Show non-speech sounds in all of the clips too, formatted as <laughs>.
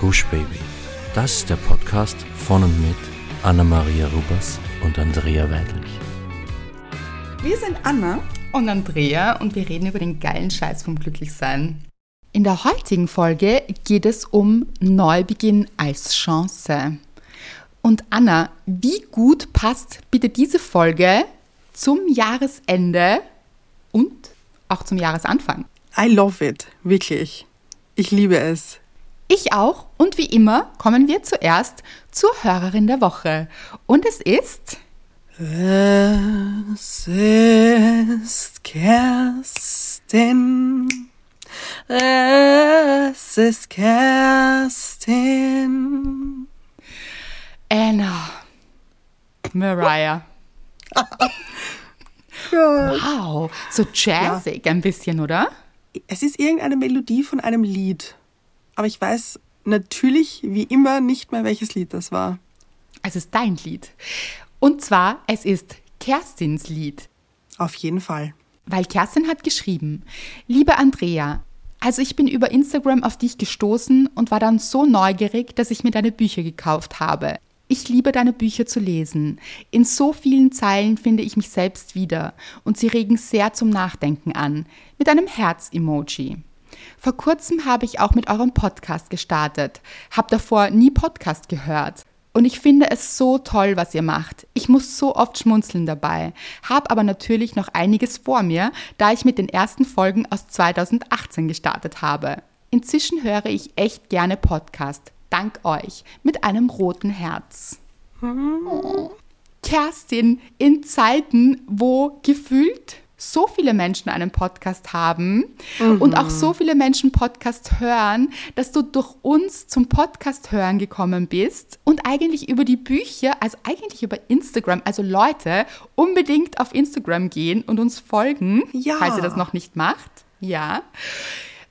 Gush Baby. Das ist der Podcast von und mit Anna-Maria Rubers und Andrea Weidlich. Wir sind Anna und Andrea und wir reden über den geilen Scheiß vom Glücklichsein. In der heutigen Folge geht es um Neubeginn als Chance. Und Anna, wie gut passt bitte diese Folge zum Jahresende und auch zum Jahresanfang? I love it, wirklich. Ich liebe es. Ich auch. Und wie immer kommen wir zuerst zur Hörerin der Woche. Und es ist. Es ist Kerstin. Es ist Kerstin. Anna. Mariah. <laughs> wow, so jazzig ja. ein bisschen, oder? Es ist irgendeine Melodie von einem Lied. Aber ich weiß natürlich wie immer nicht mehr, welches Lied das war. Es ist dein Lied. Und zwar, es ist Kerstins Lied. Auf jeden Fall. Weil Kerstin hat geschrieben, liebe Andrea, also ich bin über Instagram auf dich gestoßen und war dann so neugierig, dass ich mir deine Bücher gekauft habe. Ich liebe deine Bücher zu lesen. In so vielen Zeilen finde ich mich selbst wieder und sie regen sehr zum Nachdenken an. Mit einem Herz-Emoji. Vor kurzem habe ich auch mit eurem Podcast gestartet. Hab davor nie Podcast gehört. Und ich finde es so toll, was ihr macht. Ich muss so oft schmunzeln dabei, habe aber natürlich noch einiges vor mir, da ich mit den ersten Folgen aus 2018 gestartet habe. Inzwischen höre ich echt gerne Podcast. Dank euch. Mit einem roten Herz. Oh. Kerstin, in Zeiten, wo gefühlt so viele Menschen einen Podcast haben mhm. und auch so viele Menschen Podcast hören, dass du durch uns zum Podcast hören gekommen bist und eigentlich über die Bücher, also eigentlich über Instagram, also Leute unbedingt auf Instagram gehen und uns folgen, ja. falls ihr das noch nicht macht. Ja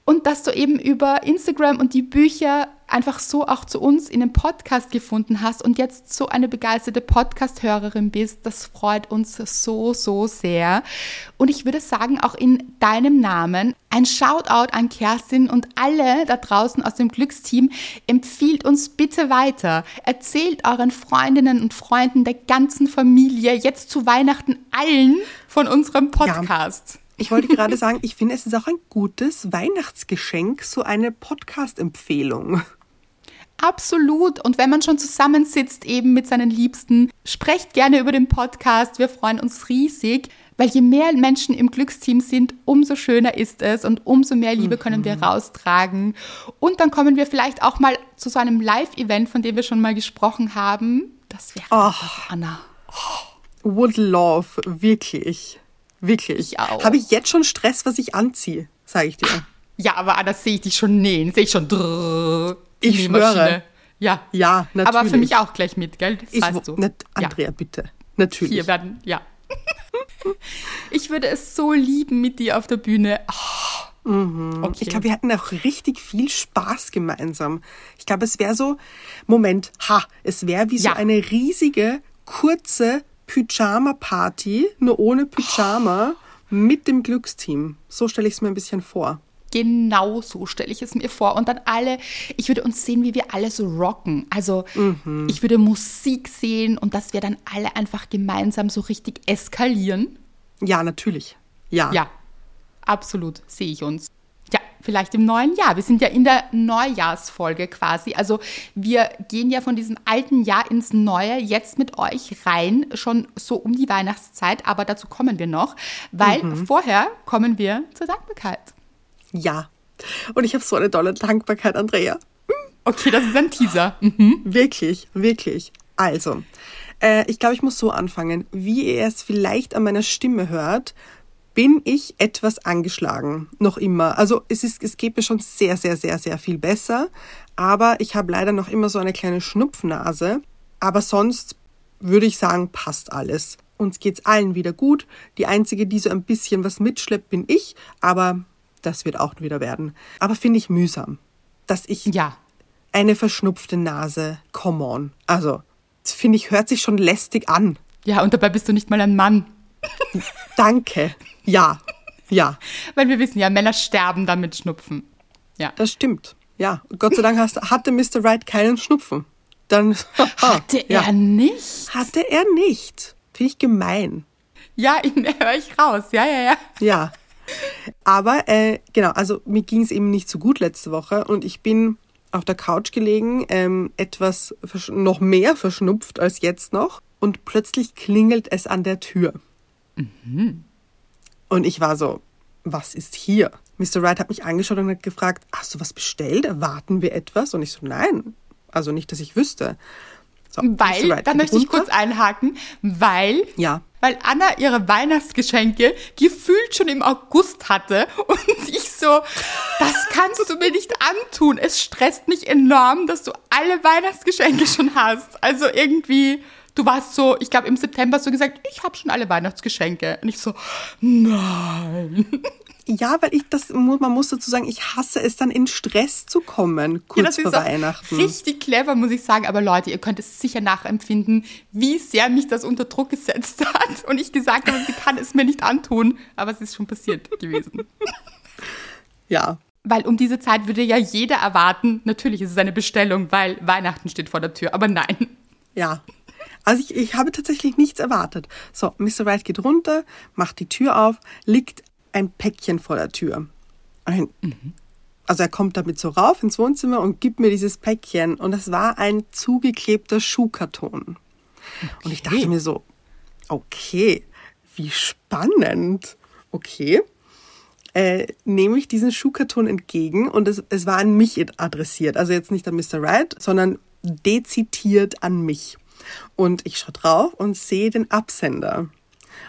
und dass du eben über Instagram und die Bücher einfach so auch zu uns in den Podcast gefunden hast und jetzt so eine begeisterte Podcast-Hörerin bist. Das freut uns so, so sehr. Und ich würde sagen, auch in deinem Namen ein Shoutout an Kerstin und alle da draußen aus dem Glücksteam. Empfiehlt uns bitte weiter. Erzählt euren Freundinnen und Freunden der ganzen Familie jetzt zu Weihnachten allen von unserem Podcast. Ja. Ich wollte gerade sagen, ich finde, es ist auch ein gutes Weihnachtsgeschenk, so eine Podcast-Empfehlung. Absolut. Und wenn man schon zusammensitzt, eben mit seinen Liebsten, sprecht gerne über den Podcast. Wir freuen uns riesig, weil je mehr Menschen im Glücksteam sind, umso schöner ist es und umso mehr Liebe mhm. können wir raustragen. Und dann kommen wir vielleicht auch mal zu so einem Live-Event, von dem wir schon mal gesprochen haben. Das wäre oh. Anna. Would love, wirklich. Wirklich. Ich auch. Habe ich jetzt schon Stress, was ich anziehe, sage ich dir. Ja, aber das sehe ich dich schon nähen, sehe ich schon. Drrr, ich schwöre. Ja. Ja, natürlich. Aber für mich auch gleich mit, gell? Das ich, weißt du. Nicht, Andrea, ja. bitte. Natürlich. Hier werden, ja. <laughs> ich würde es so lieben mit dir auf der Bühne. Oh. Mhm. Okay. Ich glaube, wir hatten auch richtig viel Spaß gemeinsam. Ich glaube, es wäre so, Moment, ha, es wäre wie ja. so eine riesige, kurze Pyjama-Party, nur ohne Pyjama, oh. mit dem Glücksteam. So stelle ich es mir ein bisschen vor. Genau so stelle ich es mir vor. Und dann alle, ich würde uns sehen, wie wir alle so rocken. Also mhm. ich würde Musik sehen und dass wir dann alle einfach gemeinsam so richtig eskalieren. Ja, natürlich. Ja. Ja, absolut sehe ich uns vielleicht im neuen Jahr. Wir sind ja in der Neujahrsfolge quasi. Also wir gehen ja von diesem alten Jahr ins neue jetzt mit euch rein, schon so um die Weihnachtszeit, aber dazu kommen wir noch, weil mhm. vorher kommen wir zur Dankbarkeit. Ja. Und ich habe so eine tolle Dankbarkeit, Andrea. Okay, das ist ein Teaser. Mhm. Wirklich, wirklich. Also, äh, ich glaube, ich muss so anfangen. Wie ihr es vielleicht an meiner Stimme hört, bin ich etwas angeschlagen, noch immer. Also es, ist, es geht mir schon sehr, sehr, sehr, sehr viel besser, aber ich habe leider noch immer so eine kleine Schnupfnase. Aber sonst würde ich sagen, passt alles. Uns geht's allen wieder gut. Die einzige, die so ein bisschen was mitschleppt, bin ich, aber das wird auch wieder werden. Aber finde ich mühsam, dass ich ja. eine verschnupfte Nase, come on. Also, finde ich, hört sich schon lästig an. Ja, und dabei bist du nicht mal ein Mann. Danke. Ja, ja. Weil wir wissen ja, Männer sterben dann mit Schnupfen. Ja. Das stimmt. Ja, Gott sei Dank hast, hatte Mr. Right keinen Schnupfen. Dann <laughs> Hatte ja. er nicht? Hatte er nicht. Finde ich gemein. Ja, <laughs> höre ich raus. Ja, ja, ja. Ja. Aber äh, genau, also mir ging es eben nicht so gut letzte Woche und ich bin auf der Couch gelegen, ähm, etwas noch mehr verschnupft als jetzt noch und plötzlich klingelt es an der Tür. Und ich war so, was ist hier? Mr. Wright hat mich angeschaut und hat gefragt, hast du was bestellt? Erwarten wir etwas? Und ich so, nein. Also nicht, dass ich wüsste. So. Weil, da möchte ich kurz einhaken, weil, Ja. weil Anna ihre Weihnachtsgeschenke gefühlt schon im August hatte und ich so, das kannst du mir nicht antun. Es stresst mich enorm, dass du alle Weihnachtsgeschenke schon hast. Also irgendwie, du warst so, ich glaube im September hast du gesagt, ich habe schon alle Weihnachtsgeschenke. Und ich so, nein. Ja, weil ich das, man muss dazu sagen, ich hasse es dann in Stress zu kommen, Ja, kurz das vor Weihnachten. Richtig clever, muss ich sagen. Aber Leute, ihr könnt es sicher nachempfinden, wie sehr mich das unter Druck gesetzt hat. Und ich gesagt habe, sie kann es mir nicht antun. Aber es ist schon passiert gewesen. <laughs> Ja. Weil um diese Zeit würde ja jeder erwarten, natürlich ist es eine Bestellung, weil Weihnachten steht vor der Tür. Aber nein. Ja. Also ich, ich habe tatsächlich nichts erwartet. So, Mr. Wright geht runter, macht die Tür auf, liegt ein Päckchen vor der Tür. Ein, Also er kommt damit so rauf ins Wohnzimmer und gibt mir dieses Päckchen. Und es war ein zugeklebter Schuhkarton. Und ich dachte mir so, okay, wie spannend. Okay. Äh, nehme ich diesen Schuhkarton entgegen und es, es war an mich adressiert. Also jetzt nicht an Mr. Wright, sondern dezidiert an mich. Und ich schaue drauf und sehe den Absender.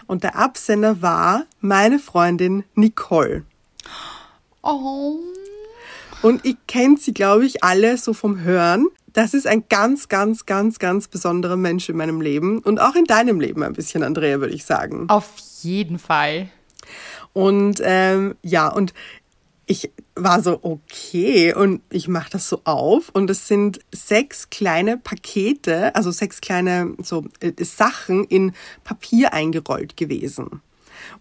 Und der Absender war meine Freundin Nicole. Oh. Und ich kenne sie, glaube ich, alle so vom Hören. Das ist ein ganz, ganz, ganz, ganz besonderer Mensch in meinem Leben und auch in deinem Leben ein bisschen, Andrea, würde ich sagen. Auf jeden Fall. Und ähm, ja, und ich war so, okay, und ich mache das so auf und es sind sechs kleine Pakete, also sechs kleine so äh, Sachen in Papier eingerollt gewesen.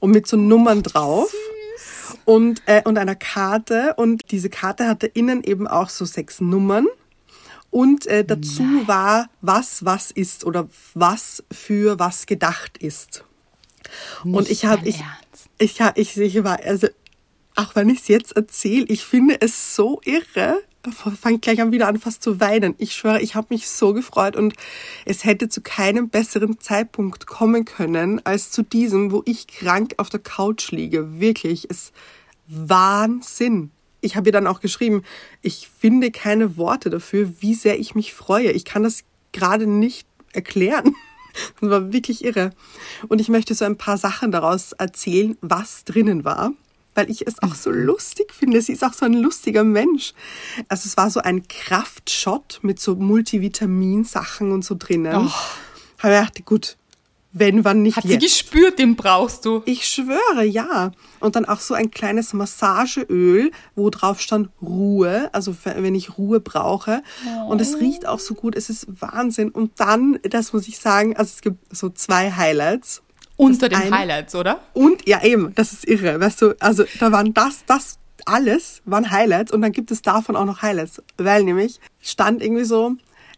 Und mit so Nummern drauf und, äh, und einer Karte. Und diese Karte hatte innen eben auch so sechs Nummern. Und äh, dazu war, was was ist oder was für was gedacht ist. und Nicht ich habe, ich, ich, ich, ich war, also, auch wenn ich es jetzt erzähle, ich finde es so irre. Fange gleich an wieder an, fast zu weinen. Ich schwöre, ich habe mich so gefreut und es hätte zu keinem besseren Zeitpunkt kommen können als zu diesem, wo ich krank auf der Couch liege. Wirklich, es Wahnsinn. Ich habe ihr dann auch geschrieben, ich finde keine Worte dafür, wie sehr ich mich freue. Ich kann das gerade nicht erklären. <laughs> Das war wirklich irre. Und ich möchte so ein paar Sachen daraus erzählen, was drinnen war, weil ich es auch so lustig finde. Sie ist auch so ein lustiger Mensch. Also es war so ein Kraftshot mit so Multivitaminsachen und so drinnen. Oh. Habe ich gedacht, gut, wenn, wann nicht Hat sie jetzt. gespürt, den brauchst du. Ich schwöre, ja. Und dann auch so ein kleines Massageöl, wo drauf stand Ruhe, also wenn ich Ruhe brauche. Und es riecht auch so gut, es ist Wahnsinn. Und dann, das muss ich sagen, also es gibt so zwei Highlights. Unter den eine- Highlights, oder? Und ja, eben, das ist irre. Weißt du, also da waren das, das alles waren Highlights und dann gibt es davon auch noch Highlights. Weil nämlich stand irgendwie so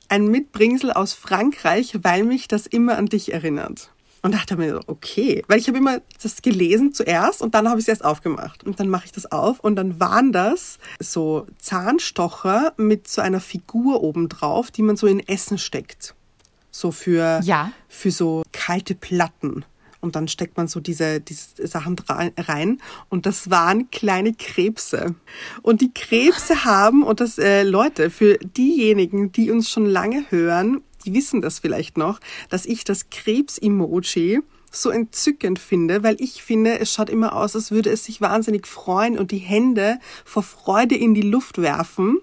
ein Mitbringsel aus Frankreich, weil mich das immer an dich erinnert. Und dachte mir so, okay, weil ich habe immer das gelesen zuerst und dann habe ich es erst aufgemacht. Und dann mache ich das auf und dann waren das so Zahnstocher mit so einer Figur obendrauf, die man so in Essen steckt. So für, Ja. für so kalte Platten. Und dann steckt man so diese, diese Sachen rein. Und das waren kleine Krebse. Und die Krebse <laughs> haben, und das, äh, Leute, für diejenigen, die uns schon lange hören, die wissen das vielleicht noch, dass ich das Krebs-Emoji so entzückend finde, weil ich finde, es schaut immer aus, als würde es sich wahnsinnig freuen und die Hände vor Freude in die Luft werfen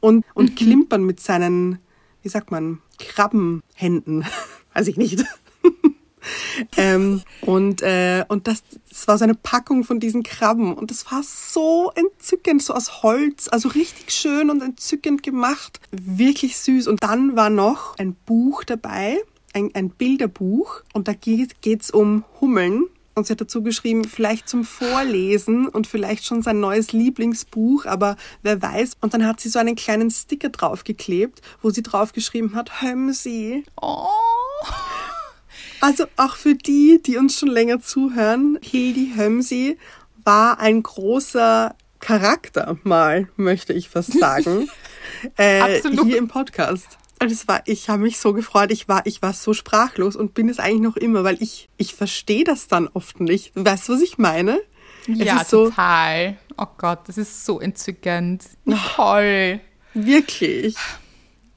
und, und klimpern mit seinen, wie sagt man, Krabbenhänden. <laughs> Weiß ich nicht. <laughs> ähm, und äh, und das, das war so eine Packung von diesen Krabben und das war so entzückend, so aus Holz, also richtig schön und entzückend gemacht, wirklich süß. Und dann war noch ein Buch dabei, ein, ein Bilderbuch und da geht es um Hummeln Und sie hat dazu geschrieben, vielleicht zum Vorlesen und vielleicht schon sein neues Lieblingsbuch, aber wer weiß. Und dann hat sie so einen kleinen Sticker draufgeklebt, wo sie draufgeschrieben hat, Hömsi. Oh. Also auch für die, die uns schon länger zuhören, Hildi Hömsi war ein großer Charakter mal, möchte ich fast <laughs> sagen, äh, hier im Podcast. Und es war, ich habe mich so gefreut, ich war, ich war so sprachlos und bin es eigentlich noch immer, weil ich, ich verstehe das dann oft nicht. Weißt du, was ich meine? Ja, so, total. Oh Gott, das ist so entzückend. Toll. Wirklich.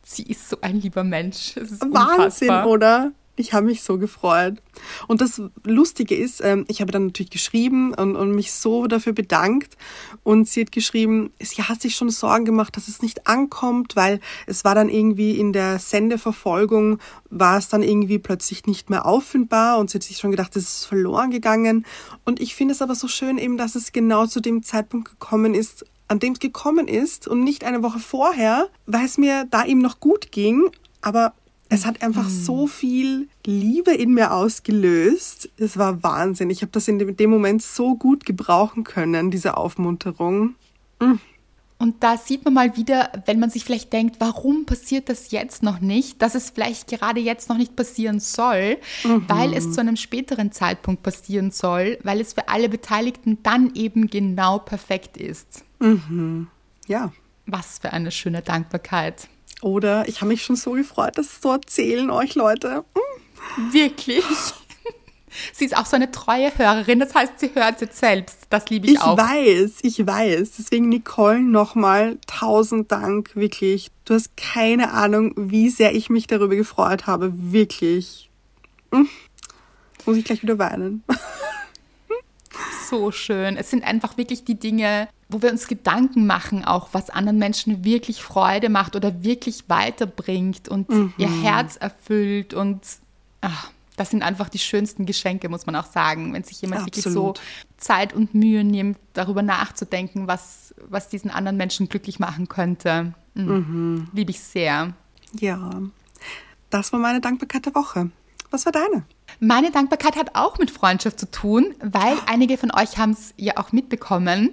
Sie ist so ein lieber Mensch. Wahnsinn, unfassbar. oder? Ich habe mich so gefreut. Und das Lustige ist, ähm, ich habe dann natürlich geschrieben und, und mich so dafür bedankt. Und sie hat geschrieben, sie hat sich schon Sorgen gemacht, dass es nicht ankommt, weil es war dann irgendwie in der Sendeverfolgung, war es dann irgendwie plötzlich nicht mehr auffindbar. Und sie hat sich schon gedacht, es ist verloren gegangen. Und ich finde es aber so schön eben, dass es genau zu dem Zeitpunkt gekommen ist, an dem es gekommen ist und nicht eine Woche vorher, weil es mir da eben noch gut ging. Aber es hat einfach mhm. so viel Liebe in mir ausgelöst. Es war Wahnsinn. Ich habe das in dem Moment so gut gebrauchen können, diese Aufmunterung. Mhm. Und da sieht man mal wieder, wenn man sich vielleicht denkt, warum passiert das jetzt noch nicht, dass es vielleicht gerade jetzt noch nicht passieren soll, mhm. weil es zu einem späteren Zeitpunkt passieren soll, weil es für alle Beteiligten dann eben genau perfekt ist. Mhm. Ja. Was für eine schöne Dankbarkeit. Oder ich habe mich schon so gefreut, das zu erzählen euch Leute. Mm. Wirklich. <laughs> Sie ist auch so eine treue Hörerin, das heißt, sie hört jetzt selbst. Das liebe ich, ich auch. Ich weiß, ich weiß. Deswegen, Nicole, nochmal tausend Dank, wirklich. Du hast keine Ahnung, wie sehr ich mich darüber gefreut habe. Wirklich. Hm. Muss ich gleich wieder weinen. <laughs> so schön. Es sind einfach wirklich die Dinge, wo wir uns Gedanken machen, auch was anderen Menschen wirklich Freude macht oder wirklich weiterbringt und mhm. ihr Herz erfüllt. Und ach, das sind einfach die schönsten Geschenke, muss man auch sagen, wenn sich jemand Absolut. wirklich so Zeit und Mühe nimmt, darüber nachzudenken, was, was diesen anderen Menschen glücklich machen könnte. Mhm. Mhm. Liebe ich sehr. Ja, das war meine Dankbarkeit der Woche. Was war deine? Meine Dankbarkeit hat auch mit Freundschaft zu tun, weil einige von euch haben es ja auch mitbekommen.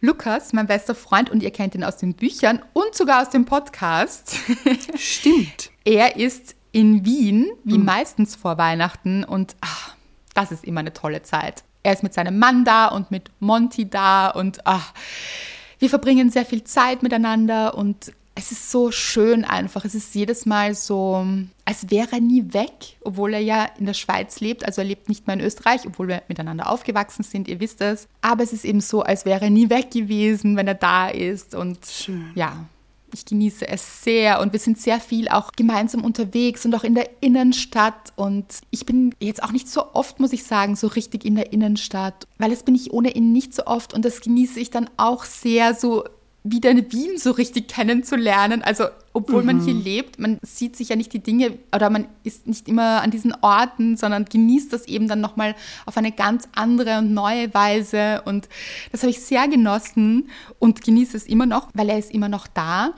Lukas, mein bester Freund, und ihr kennt ihn aus den Büchern und sogar aus dem Podcast. <laughs> Stimmt. er ist in Wien, wie mhm. meistens vor Weihnachten, und ach, das ist immer eine tolle Zeit. Er ist mit seinem Mann da und mit Monty da und ach, wir verbringen sehr viel Zeit miteinander und es ist so schön einfach. Es ist jedes Mal so, als wäre er nie weg, obwohl er ja in der Schweiz lebt. Also er lebt nicht mehr in Österreich, obwohl wir miteinander aufgewachsen sind, ihr wisst es. Aber es ist eben so, als wäre er nie weg gewesen, wenn er da ist. Und schön. ja, ich genieße es sehr und wir sind sehr viel auch gemeinsam unterwegs und auch in der Innenstadt. Und ich bin jetzt auch nicht so oft, muss ich sagen, so richtig in der Innenstadt, weil das bin ich ohne ihn nicht so oft und das genieße ich dann auch sehr, so wieder Wien so richtig kennenzulernen. Also, obwohl mhm. man hier mhm. lebt, man sieht sich ja nicht die Dinge oder man ist nicht immer an diesen Orten, sondern genießt das eben dann nochmal auf eine ganz andere und neue Weise. Und das habe ich sehr genossen und genieße es immer noch, weil er ist immer noch da.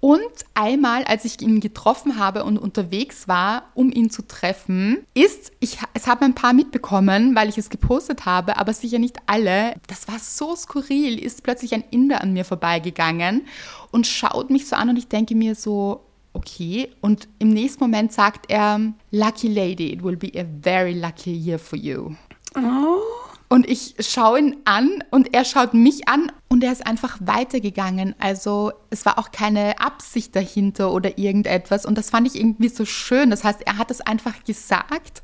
Und einmal, als ich ihn getroffen habe und unterwegs war, um ihn zu treffen, ist, ich, es haben ein paar mitbekommen, weil ich es gepostet habe, aber sicher nicht alle. Das war so skurril, ist plötzlich ein Inder an mir vorbeigegangen und schaut mich so an und ich denke mir so, okay. Und im nächsten Moment sagt er, Lucky Lady, it will be a very lucky year for you. Oh. Und ich schaue ihn an und er schaut mich an und er ist einfach weitergegangen. Also es war auch keine Absicht dahinter oder irgendetwas. Und das fand ich irgendwie so schön. Das heißt, er hat es einfach gesagt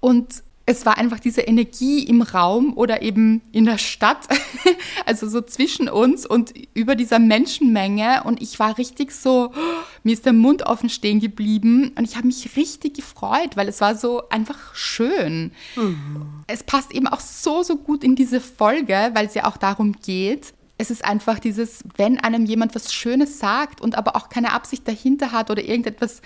und es war einfach diese Energie im Raum oder eben in der Stadt, <laughs> also so zwischen uns und über dieser Menschenmenge. Und ich war richtig so, <gasps> mir ist der Mund offen stehen geblieben und ich habe mich richtig gefreut, weil es war so einfach schön. Mhm. Es passt eben auch so, so gut in diese Folge, weil es ja auch darum geht, es ist einfach dieses, wenn einem jemand was Schönes sagt und aber auch keine Absicht dahinter hat oder irgendetwas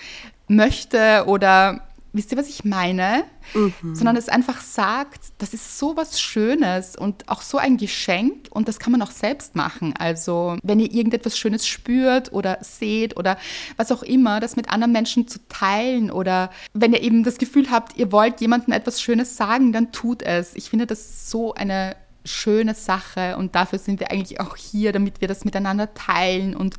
möchte oder wisst ihr, was ich meine? Mhm. Sondern es einfach sagt, das ist so was Schönes und auch so ein Geschenk und das kann man auch selbst machen. Also wenn ihr irgendetwas Schönes spürt oder seht oder was auch immer, das mit anderen Menschen zu teilen oder wenn ihr eben das Gefühl habt, ihr wollt jemandem etwas Schönes sagen, dann tut es. Ich finde das so eine schöne Sache und dafür sind wir eigentlich auch hier, damit wir das miteinander teilen und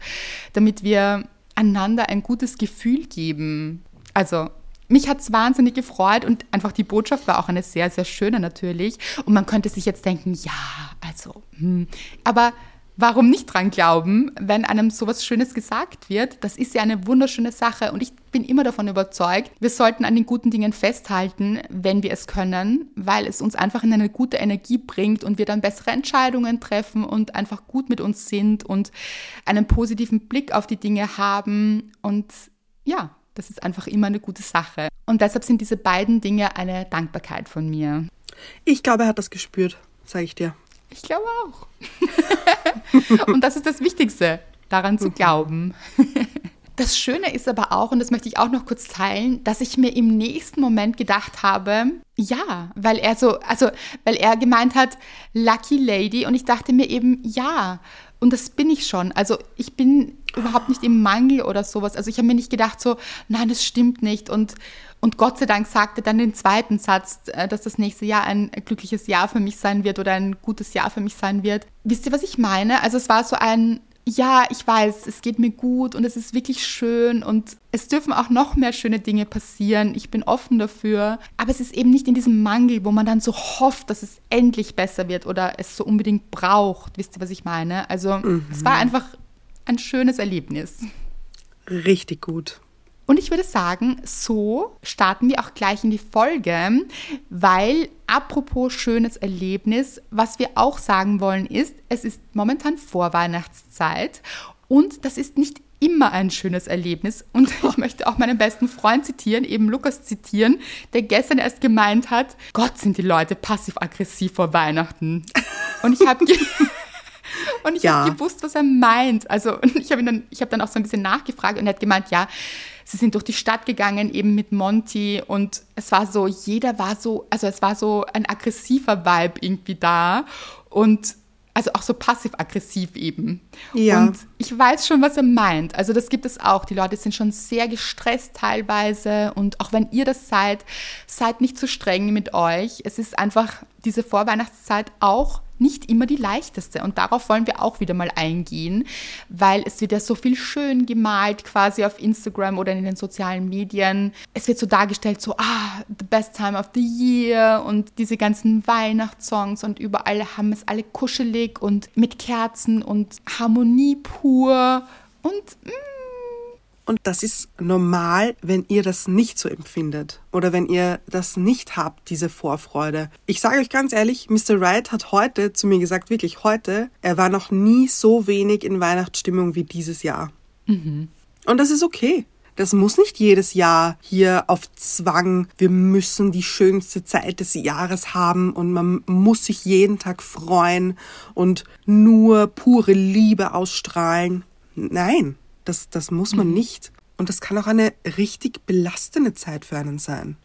damit wir einander ein gutes Gefühl geben. Also mich hat es wahnsinnig gefreut und einfach die Botschaft war auch eine sehr, sehr schöne natürlich. Und man könnte sich jetzt denken, ja, also, hm. aber warum nicht dran glauben, wenn einem sowas Schönes gesagt wird? Das ist ja eine wunderschöne Sache und ich bin immer davon überzeugt, wir sollten an den guten Dingen festhalten, wenn wir es können, weil es uns einfach in eine gute Energie bringt und wir dann bessere Entscheidungen treffen und einfach gut mit uns sind und einen positiven Blick auf die Dinge haben und ja, das ist einfach immer eine gute Sache. Und deshalb sind diese beiden Dinge eine Dankbarkeit von mir. Ich glaube, er hat das gespürt, sage ich dir. Ich glaube auch. <laughs> und das ist das Wichtigste, daran zu mhm. glauben. <laughs> Das Schöne ist aber auch, und das möchte ich auch noch kurz teilen, dass ich mir im nächsten Moment gedacht habe, ja, weil er so, also, weil er gemeint hat, Lucky Lady, und ich dachte mir eben, ja, und das bin ich schon. Also ich bin überhaupt nicht im Mangel oder sowas. Also ich habe mir nicht gedacht so, nein, das stimmt nicht. Und, und Gott sei Dank sagte dann den zweiten Satz, äh, dass das nächste Jahr ein glückliches Jahr für mich sein wird oder ein gutes Jahr für mich sein wird. Wisst ihr, was ich meine? Also es war so ein, ja, ich weiß, es geht mir gut und es ist wirklich schön und es dürfen auch noch mehr schöne Dinge passieren. Ich bin offen dafür. Aber es ist eben nicht in diesem Mangel, wo man dann so hofft, dass es endlich besser wird oder es so unbedingt braucht. Wisst ihr, was ich meine? Also mhm. es war einfach ein schönes Erlebnis. Richtig gut. Und ich würde sagen, so starten wir auch gleich in die Folge, weil apropos schönes Erlebnis, was wir auch sagen wollen ist, es ist momentan Vorweihnachtszeit und das ist nicht immer ein schönes Erlebnis. Und <laughs> ich möchte auch meinen besten Freund zitieren, eben Lukas zitieren, der gestern erst gemeint hat, Gott sind die Leute passiv-aggressiv vor Weihnachten. Und ich habe <laughs> Und ich ja. habe gewusst, was er meint. Also <laughs> ich habe dann, ich dann auch so ein bisschen nachgefragt und er hat gemeint, ja, sie sind durch die Stadt gegangen, eben mit Monty und es war so, jeder war so, also es war so ein aggressiver Vibe irgendwie da und also auch so passiv-aggressiv eben. Ja. Und ich weiß schon, was er meint. Also das gibt es auch. Die Leute sind schon sehr gestresst teilweise. Und auch wenn ihr das seid, seid nicht zu streng mit euch. Es ist einfach diese Vorweihnachtszeit auch nicht immer die leichteste. Und darauf wollen wir auch wieder mal eingehen, weil es wird ja so viel schön gemalt quasi auf Instagram oder in den sozialen Medien. Es wird so dargestellt, so, ah, the best time of the year und diese ganzen Weihnachtssongs und überall haben es alle kuschelig und mit Kerzen und Harmonie pur und mh, mm, und das ist normal, wenn ihr das nicht so empfindet oder wenn ihr das nicht habt, diese Vorfreude. Ich sage euch ganz ehrlich, Mr. Wright hat heute zu mir gesagt, wirklich heute, er war noch nie so wenig in Weihnachtsstimmung wie dieses Jahr. Mhm. Und das ist okay. Das muss nicht jedes Jahr hier auf Zwang, wir müssen die schönste Zeit des Jahres haben und man muss sich jeden Tag freuen und nur pure Liebe ausstrahlen. Nein, das, das muss man mhm. nicht. Und das kann auch eine richtig belastende Zeit für einen sein.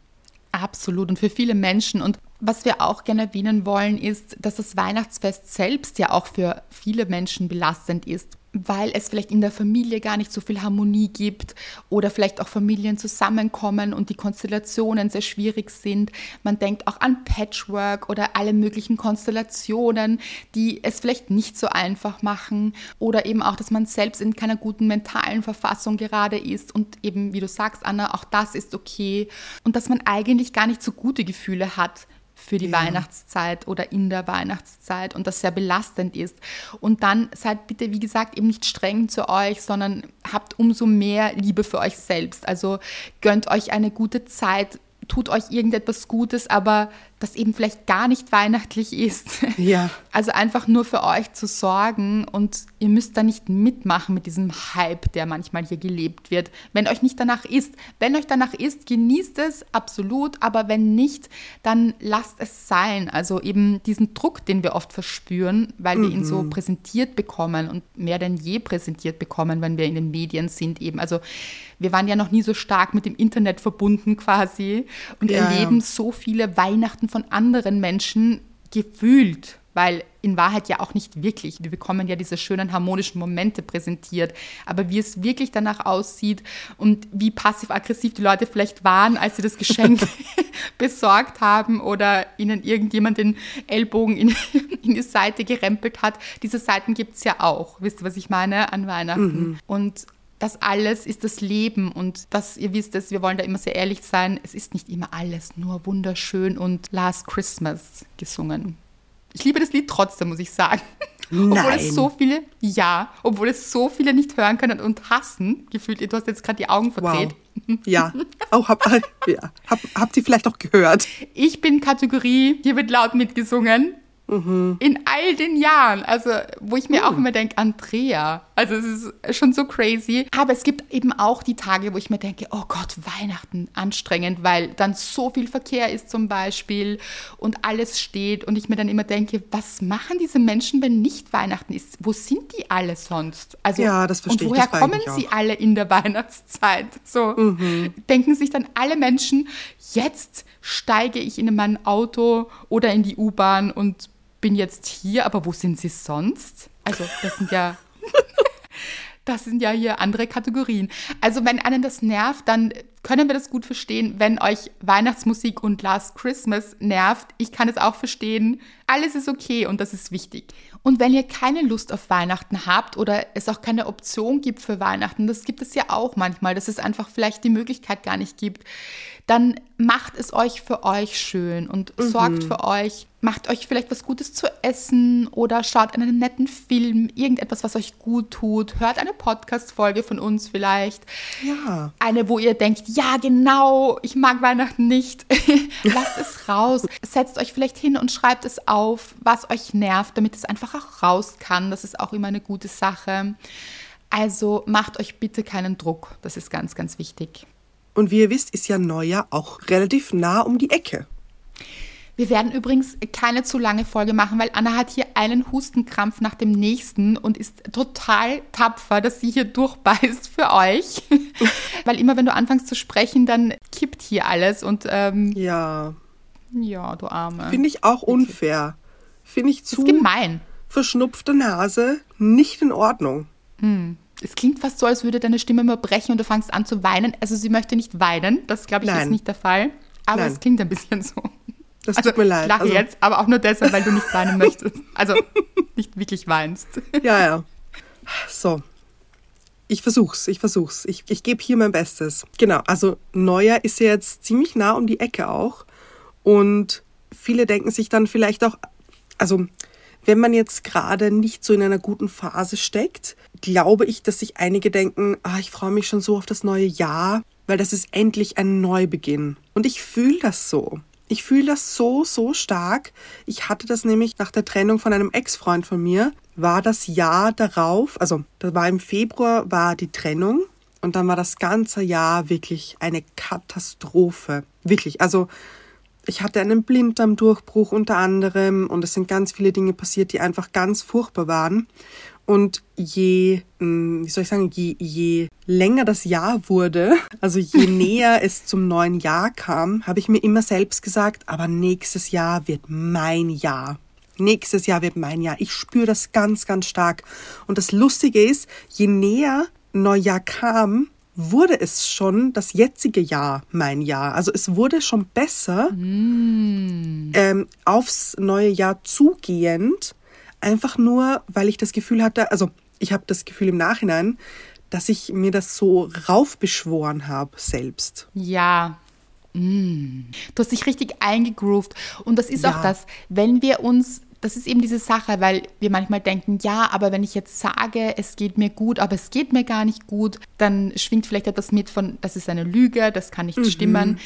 Absolut und für viele Menschen. Und was wir auch gerne erwähnen wollen, ist, dass das Weihnachtsfest selbst ja auch für viele Menschen belastend ist weil es vielleicht in der Familie gar nicht so viel Harmonie gibt oder vielleicht auch Familien zusammenkommen und die Konstellationen sehr schwierig sind. Man denkt auch an Patchwork oder alle möglichen Konstellationen, die es vielleicht nicht so einfach machen oder eben auch, dass man selbst in keiner guten mentalen Verfassung gerade ist und eben, wie du sagst, Anna, auch das ist okay und dass man eigentlich gar nicht so gute Gefühle hat für die ja. Weihnachtszeit oder in der Weihnachtszeit und das sehr belastend ist. Und dann seid bitte, wie gesagt, eben nicht streng zu euch, sondern habt umso mehr Liebe für euch selbst. Also gönnt euch eine gute Zeit, tut euch irgendetwas Gutes, aber das eben vielleicht gar nicht weihnachtlich ist. Ja. <laughs> Also einfach nur für euch zu sorgen und ihr müsst da nicht mitmachen mit diesem Hype, der manchmal hier gelebt wird. Wenn euch nicht danach ist, wenn euch danach ist, genießt es absolut, aber wenn nicht, dann lasst es sein. Also eben diesen Druck, den wir oft verspüren, weil wir ihn so präsentiert bekommen und mehr denn je präsentiert bekommen, wenn wir in den Medien sind eben. Also wir waren ja noch nie so stark mit dem Internet verbunden quasi und Ja, erleben ja. so viele Weihnachten von anderen Menschen gefühlt, weil in Wahrheit ja auch nicht wirklich. Wir bekommen ja diese schönen harmonischen Momente präsentiert, aber wie es wirklich danach aussieht und wie passiv-aggressiv die Leute vielleicht waren, als sie das Geschenk <laughs> besorgt haben oder ihnen irgendjemand den Ellbogen in, <laughs> in die Seite gerempelt hat. Diese Seiten gibt es ja auch, wisst ihr, was ich meine, an Weihnachten. Und das alles ist das Leben und das, ihr wisst es, wir wollen da immer sehr ehrlich sein, es ist nicht immer alles nur wunderschön und Last Christmas gesungen. Ich liebe das Lied trotzdem, muss ich sagen. <laughs> Obwohl Nein. es so viele, ja, obwohl es so viele nicht hören können und hassen, gefühlt, du hast jetzt gerade die Augen verdreht. Wow. <laughs> Ja. Auch hab, <laughs> ja. Hab, habt ihr vielleicht auch gehört? Ich bin Kategorie, hier wird laut mitgesungen. In all den Jahren, also wo ich mir auch immer denke, Andrea, also es ist schon so crazy. Aber es gibt eben auch die Tage, wo ich mir denke, oh Gott, Weihnachten anstrengend, weil dann so viel Verkehr ist zum Beispiel und alles steht und ich mir dann immer denke, was machen diese Menschen, wenn nicht Weihnachten ist? Wo sind die alle sonst? Also Ja, das verstehe und ich, woher das kommen ich sie auch. alle in der Weihnachtszeit? So denken sich dann alle Menschen, jetzt steige ich in mein Auto oder in die U-Bahn und bin jetzt hier, aber wo sind sie sonst? Also, das sind ja <laughs> das sind ja hier andere Kategorien. Also wenn einen das nervt, dann können wir das gut verstehen, wenn euch Weihnachtsmusik und Last Christmas nervt. Ich kann es auch verstehen. Alles ist okay und das ist wichtig. Und wenn ihr keine Lust auf Weihnachten habt oder es auch keine Option gibt für Weihnachten, das gibt es ja auch manchmal, dass es einfach vielleicht die Möglichkeit gar nicht gibt, dann macht es euch für euch schön und sorgt für euch, macht euch vielleicht was Gutes zu essen oder schaut einen netten Film, irgendetwas, was euch gut tut, hört eine Podcast-Folge von uns vielleicht. Ja. Eine, wo ihr denkt, ja, genau, ich mag Weihnachten nicht. <laughs> Lasst es raus. Setzt euch vielleicht hin und schreibt es auf, was euch nervt, damit es einfach auch raus kann. Das ist auch immer eine gute Sache. Also macht euch bitte keinen Druck. Das ist ganz, ganz wichtig. Und wie ihr wisst, ist ja Neujahr auch relativ nah um die Ecke. Wir werden übrigens keine zu lange Folge machen, weil Anna hat hier einen Hustenkrampf nach dem nächsten und ist total tapfer, dass sie hier durchbeißt für euch. <laughs> weil immer wenn du anfängst zu sprechen, dann kippt hier alles und ähm, Ja. ja, du Arme. Finde ich auch unfair. Finde ich zu ist gemein. verschnupfte Nase nicht in Ordnung. Es klingt fast so, als würde deine Stimme immer brechen und du fängst an zu weinen. Also sie möchte nicht weinen, das glaube ich ist Nein. nicht der Fall. Aber Nein. es klingt ein bisschen so. Das Also tut mir leid. ich lache Also, jetzt, aber auch nur deshalb, weil du nicht weinen möchtest. Also nicht wirklich weinst. <laughs> Ja, ja. So. Ich versuch's, ich versuch's. Ich, ich gebe hier mein Bestes. Genau, also Neujahr ist ja jetzt ziemlich nah um die Ecke auch. Und viele denken sich dann vielleicht auch, also wenn man jetzt gerade nicht so in einer guten Phase steckt, glaube ich, dass sich einige denken, ah, ich freue mich schon so auf das neue Jahr, weil das ist endlich ein Neubeginn. Und ich fühle das so. Ich fühle das so, so stark. Ich hatte das nämlich nach der Trennung von einem Ex-Freund von mir, war das Jahr darauf, also da war im Februar, war die Trennung und dann war das ganze Jahr wirklich eine Katastrophe. Wirklich, also ich hatte einen Blinddarmdurchbruch unter anderem und es sind ganz viele Dinge passiert, die einfach ganz furchtbar waren. Und je, mh, wie soll ich sagen, je, je länger das Jahr wurde, <laughs> also je <laughs> näher es zum neuen Jahr kam, habe ich mir immer selbst gesagt, aber nächstes Jahr wird mein Jahr. Nächstes Jahr wird mein Jahr. Ich spüre das ganz, ganz stark. Und das Lustige ist, je näher Neujahr kam, wurde es schon das jetzige Jahr mein Jahr. Also es wurde schon besser ähm, aufs neue Jahr zugehend, einfach nur, weil ich das Gefühl hatte, also ich habe das Gefühl im Nachhinein, dass ich mir das so raufbeschworen habe selbst. Ja. Mm. Du hast dich richtig eingegroovt. Und das ist Ja. auch das, wenn wir uns, das ist eben diese Sache, weil wir manchmal denken, ja, aber wenn ich jetzt sage, es geht mir gut, aber es geht mir gar nicht gut, dann schwingt vielleicht etwas mit von, das ist eine Lüge, das kann nicht stimmen.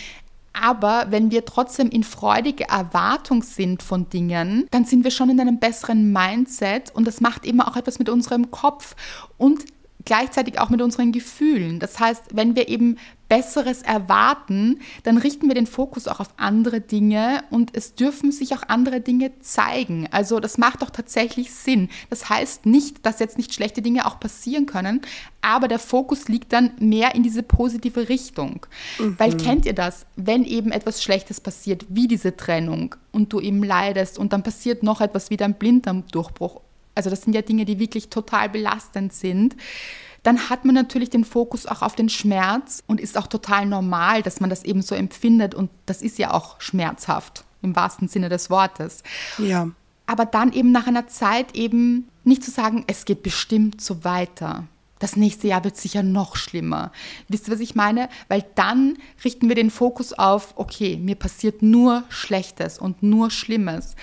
Aber wenn wir trotzdem in freudiger Erwartung sind von Dingen, dann sind wir schon in einem besseren Mindset und das macht eben auch etwas mit unserem Kopf und gleichzeitig auch mit unseren Gefühlen. Das heißt, wenn wir eben Besseres erwarten, dann richten wir den Fokus auch auf andere Dinge und es dürfen sich auch andere Dinge zeigen. Also das macht doch tatsächlich Sinn. Das heißt nicht, dass jetzt nicht schlechte Dinge auch passieren können, aber der Fokus liegt dann mehr in diese positive Richtung. Mhm. Weil kennt ihr das, wenn eben etwas Schlechtes passiert, wie diese Trennung und du eben leidest und dann passiert noch etwas wie dein Blinddarmdurchbruch. Also das sind ja Dinge, die wirklich total belastend sind dann hat man natürlich den Fokus auch auf den Schmerz und ist auch total normal, dass man das eben so empfindet und das ist ja auch schmerzhaft im wahrsten Sinne des Wortes. Ja. Aber dann eben nach einer Zeit eben nicht zu sagen, es geht bestimmt so weiter. Das nächste Jahr wird sicher noch schlimmer. Wisst ihr, was ich meine? Weil dann richten wir den Fokus auf, okay, mir passiert nur Schlechtes und nur Schlimmes.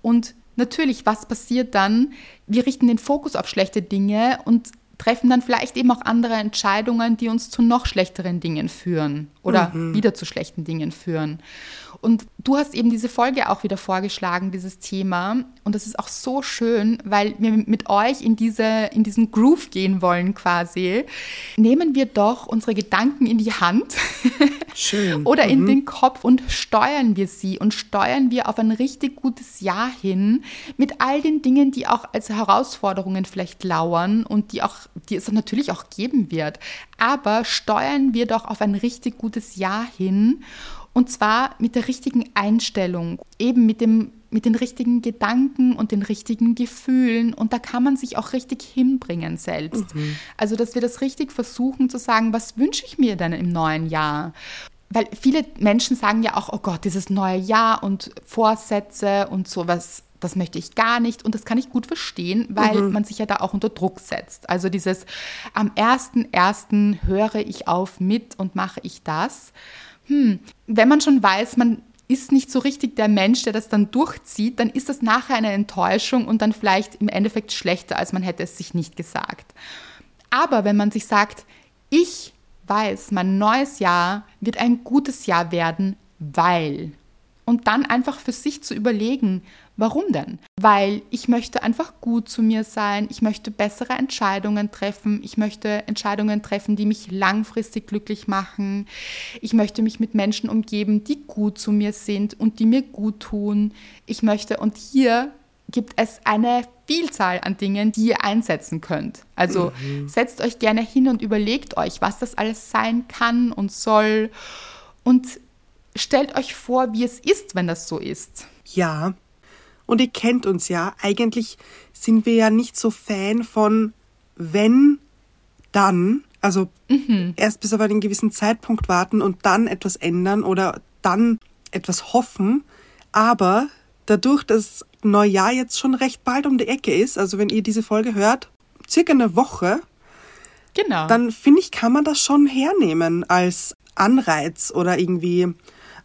Und natürlich, was passiert dann? Wir richten den Fokus auf schlechte Dinge und treffen dann vielleicht eben auch andere Entscheidungen, die uns zu noch schlechteren Dingen führen oder mhm. wieder zu schlechten Dingen führen. Und du hast eben diese Folge auch wieder vorgeschlagen, dieses Thema. Und das ist auch so schön, weil wir mit euch in, diese, in diesen Groove gehen wollen quasi. Nehmen wir doch unsere Gedanken in die Hand schön. <laughs> oder in mhm. den Kopf und steuern wir sie und steuern wir auf ein richtig gutes Jahr hin mit all den Dingen, die auch als Herausforderungen vielleicht lauern und die, auch, die es natürlich auch geben wird. Aber steuern wir doch auf ein richtig gutes Jahr hin und zwar mit der richtigen Einstellung, eben mit, dem, mit den richtigen Gedanken und den richtigen Gefühlen. Und da kann man sich auch richtig hinbringen selbst. Mhm. Also, dass wir das richtig versuchen zu sagen, was wünsche ich mir denn im neuen Jahr? Weil viele Menschen sagen ja auch, oh Gott, dieses neue Jahr und Vorsätze und sowas, das möchte ich gar nicht. Und das kann ich gut verstehen, weil mhm. man sich ja da auch unter Druck setzt. Also dieses am 1.1. höre ich auf mit und mache ich das hm, wenn man schon weiß, man ist nicht so richtig der Mensch, der das dann durchzieht, dann ist das nachher eine Enttäuschung und dann vielleicht im Endeffekt schlechter, als man hätte es sich nicht gesagt. Aber wenn man sich sagt, ich weiß, mein neues Jahr wird ein gutes Jahr werden, weil. Und dann einfach für sich zu überlegen, Warum denn? Weil ich möchte einfach gut zu mir sein, ich möchte bessere Entscheidungen treffen, ich möchte Entscheidungen treffen, die mich langfristig glücklich machen. Ich möchte mich mit Menschen umgeben, die gut zu mir sind und die mir gut tun. Ich möchte, und hier gibt es eine Vielzahl an Dingen, die ihr einsetzen könnt. Also mhm. setzt euch gerne hin und überlegt euch, was das alles sein kann und soll. Und stellt euch vor, wie es ist, wenn das so ist. Ja, und ihr kennt uns ja, eigentlich sind wir ja nicht so Fan von wenn, dann, also mhm. erst bis auf einen gewissen Zeitpunkt warten und dann etwas ändern oder dann etwas hoffen. Aber dadurch, dass Neujahr jetzt schon recht bald um die Ecke ist, also wenn ihr diese Folge hört, circa eine Woche, genau. dann finde ich, kann man das schon hernehmen als Anreiz oder irgendwie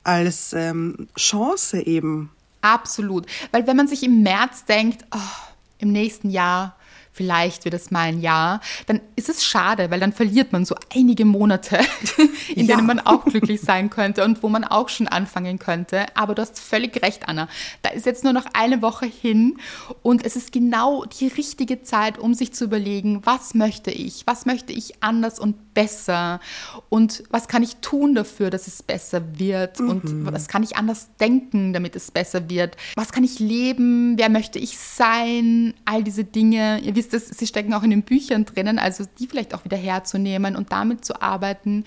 als ähm, Chance eben. Absolut. Weil wenn man sich im März denkt, oh, im nächsten Jahr vielleicht wird es mal ein Jahr, dann ist es schade, weil dann verliert man so einige Monate, <laughs> in ja. denen man auch glücklich sein könnte und wo man auch schon anfangen könnte. Aber du hast völlig recht, Anna. Da ist jetzt nur noch eine Woche hin und es ist genau die richtige Zeit, um sich zu überlegen, was möchte ich, was möchte ich anders und besser und was kann ich tun dafür, dass es besser wird mhm. und was kann ich anders denken, damit es besser wird, was kann ich leben, wer möchte ich sein, all diese Dinge. Ihr wisst es, sie stecken auch in den Büchern drinnen, also die vielleicht auch wieder herzunehmen und damit zu arbeiten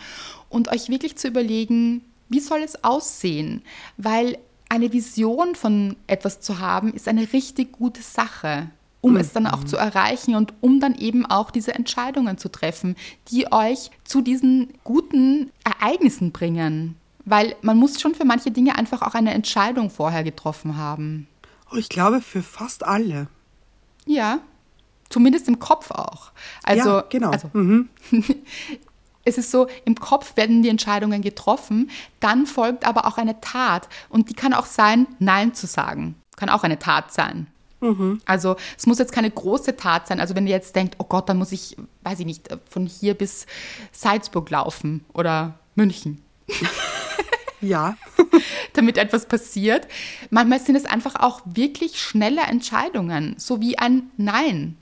und euch wirklich zu überlegen, wie soll es aussehen? Weil eine Vision von etwas zu haben, ist eine richtig gute Sache, um mhm. es dann auch zu erreichen und um dann eben auch diese Entscheidungen zu treffen, die euch zu diesen guten Ereignissen bringen. Weil man muss schon für manche Dinge einfach auch eine Entscheidung vorher getroffen haben. Oh, ich glaube für fast alle. Ja, Zumindest im Kopf auch. Also, ja, genau. Also, mhm. <laughs> es ist so, im Kopf werden die Entscheidungen getroffen, dann folgt aber auch eine Tat. Und die kann auch sein, Nein zu sagen. Kann auch eine Tat sein. Mhm. Also es muss jetzt keine große Tat sein. Also wenn ihr jetzt denkt, oh Gott, dann muss ich, weiß ich nicht, von hier bis Salzburg laufen oder München. <laughs> Ja. <laughs> damit etwas passiert. Manchmal sind es einfach auch wirklich schnelle Entscheidungen, so wie ein Nein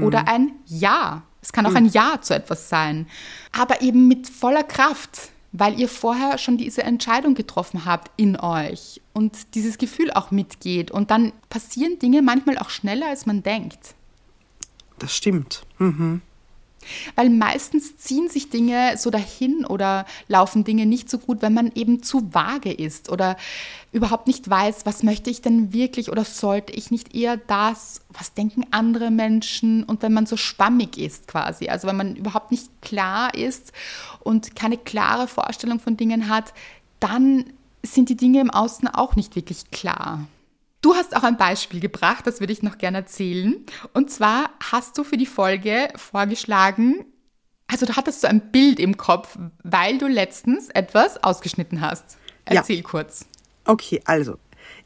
oder ein Ja. Es kann auch ein Ja zu etwas sein, aber eben mit voller Kraft, weil ihr vorher schon diese Entscheidung getroffen habt in euch und dieses Gefühl auch mitgeht. Und dann passieren Dinge manchmal auch schneller, als man denkt. Das stimmt. Mhm. Weil meistens ziehen sich Dinge so dahin oder laufen Dinge nicht so gut, wenn man eben zu vage ist oder überhaupt nicht weiß, was möchte ich denn wirklich oder sollte ich nicht eher das, was denken andere Menschen und wenn man so schwammig ist quasi, also wenn man überhaupt nicht klar ist und keine klare Vorstellung von Dingen hat, dann sind die Dinge im Außen auch nicht wirklich klar. Du hast auch ein Beispiel gebracht, das würde ich noch gerne erzählen. Und zwar hast du für die Folge vorgeschlagen, also du hattest so ein Bild im Kopf, weil du letztens etwas ausgeschnitten hast. Erzähl ja. kurz. Okay, also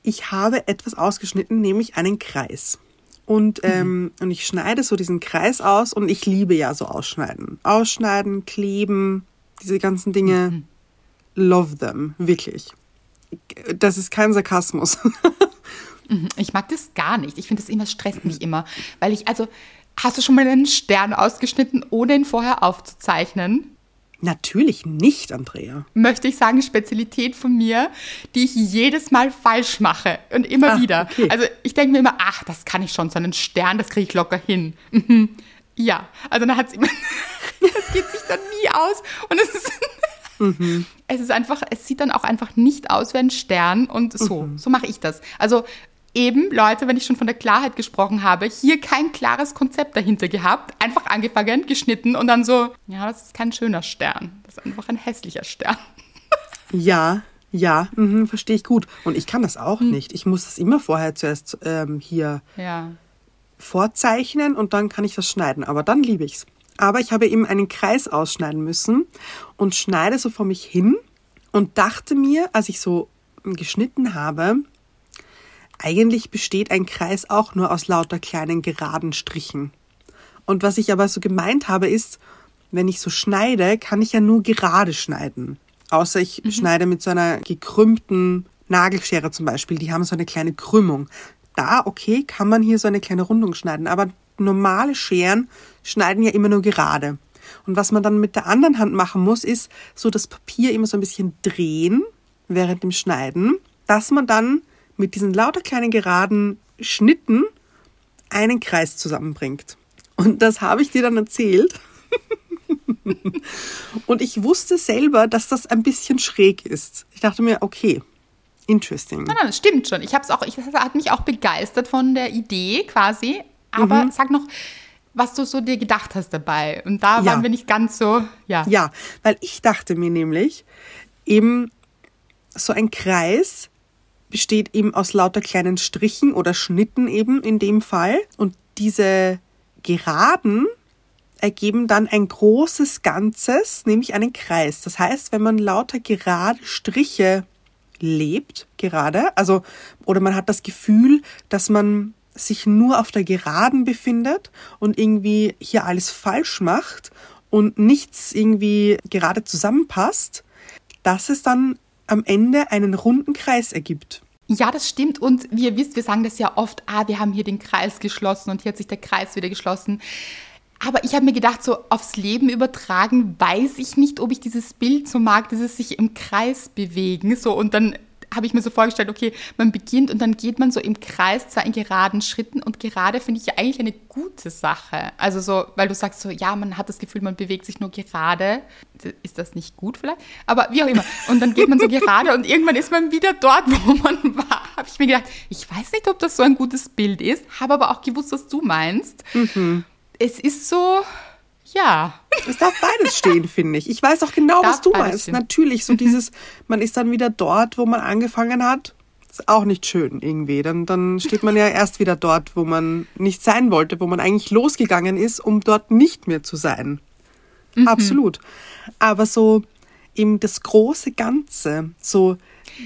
ich habe etwas ausgeschnitten, nämlich einen Kreis. Und, mhm. ähm, und ich schneide so diesen Kreis aus und ich liebe ja so Ausschneiden. Ausschneiden, kleben, diese ganzen Dinge. Mhm. Love them, wirklich. Das ist kein Sarkasmus. <laughs> Mhm, ich mag das gar nicht. Ich finde das immer, stresst mich immer. Weil ich, also, hast du schon mal einen Stern ausgeschnitten, ohne ihn vorher aufzuzeichnen? Natürlich nicht, Andrea. Möchte ich sagen, Spezialität von mir, die ich jedes Mal falsch mache und immer ah, wieder. Okay. Also ich denke mir immer, ach, das kann ich schon, so einen Stern, das kriege ich locker hin. Mhm. Ja, also dann hat es immer, <laughs> das geht sich dann nie aus und es ist, <laughs> mhm. es ist einfach, es sieht dann auch einfach nicht aus wie ein Stern und so, mhm. so mache ich das. Also eben, Leute, wenn ich schon von der Klarheit gesprochen habe, hier kein klares Konzept dahinter gehabt, einfach angefangen, geschnitten und dann so, ja, das ist kein schöner Stern, das ist einfach ein hässlicher Stern. <laughs> Ja, ja, mh, verstehe ich gut. Und ich kann das auch hm. nicht. Ich muss das immer vorher zuerst ähm, hier ja. vorzeichnen und dann kann ich das schneiden. Aber dann liebe ich es. Aber ich habe eben einen Kreis ausschneiden müssen und schneide so vor mich hin und dachte mir, als ich so geschnitten habe, eigentlich besteht ein Kreis auch nur aus lauter kleinen geraden Strichen. Und was ich aber so gemeint habe, ist, wenn ich so schneide, kann ich ja nur gerade schneiden. Außer ich mhm. schneide mit so einer gekrümmten Nagelschere zum Beispiel. Die haben so eine kleine Krümmung. Da, okay, kann man hier so eine kleine Rundung schneiden. Aber normale Scheren schneiden ja immer nur gerade. Und was man dann mit der anderen Hand machen muss, ist so das Papier immer so ein bisschen drehen während dem Schneiden, dass man dann mit diesen lauter kleinen geraden Schnitten einen Kreis zusammenbringt. Und das habe ich dir dann erzählt. <laughs> und ich wusste selber, dass das ein bisschen schräg ist. Ich dachte mir, okay, interesting. Nein, nein, das stimmt schon. Ich habe es auch, ich hat mich auch begeistert von der Idee quasi. Aber mhm. sag noch, was du so dir gedacht hast dabei. Und da ja. waren wir nicht ganz so, ja. Ja, weil ich dachte mir nämlich, eben so ein Kreis besteht eben aus lauter kleinen Strichen oder Schnitten eben in dem Fall. Und diese Geraden ergeben dann ein großes Ganzes, nämlich einen Kreis. Das heißt, wenn man lauter gerade Striche lebt, gerade, also, oder man hat das Gefühl, dass man sich nur auf der Geraden befindet und irgendwie hier alles falsch macht und nichts irgendwie gerade zusammenpasst, dass es dann am Ende einen runden Kreis ergibt. Ja, das stimmt. Und wie ihr wisst, wir sagen das ja oft, ah, wir haben hier den Kreis geschlossen und hier hat sich der Kreis wieder geschlossen. Aber ich habe mir gedacht, so aufs Leben übertragen, weiß ich nicht, ob ich dieses Bild so mag, dieses sich im Kreis bewegen. So und dann habe ich mir so vorgestellt, okay, man beginnt und dann geht man so im Kreis, zwar in geraden Schritten und gerade finde ich ja eigentlich eine gute Sache. Also so, weil du sagst so, ja, man hat das Gefühl, man bewegt sich nur gerade. Ist das nicht gut vielleicht? Aber wie auch immer. Und dann geht man so gerade und irgendwann ist man wieder dort, <laughs> wo man war. Habe ich mir gedacht, ich weiß nicht, ob das so ein gutes Bild ist, habe aber auch gewusst, was du meinst. Mhm. Es ist so, ja. Es darf beides stehen, finde ich. Ich weiß auch genau, darf was du meinst. Stehen. Natürlich, so <laughs> dieses, man ist dann wieder dort, wo man angefangen hat. Ist auch nicht schön irgendwie. Dann, dann steht man ja erst wieder dort, wo man nicht sein wollte, wo man eigentlich losgegangen ist, um dort nicht mehr zu sein. Mhm. Absolut. Aber so eben das große Ganze, so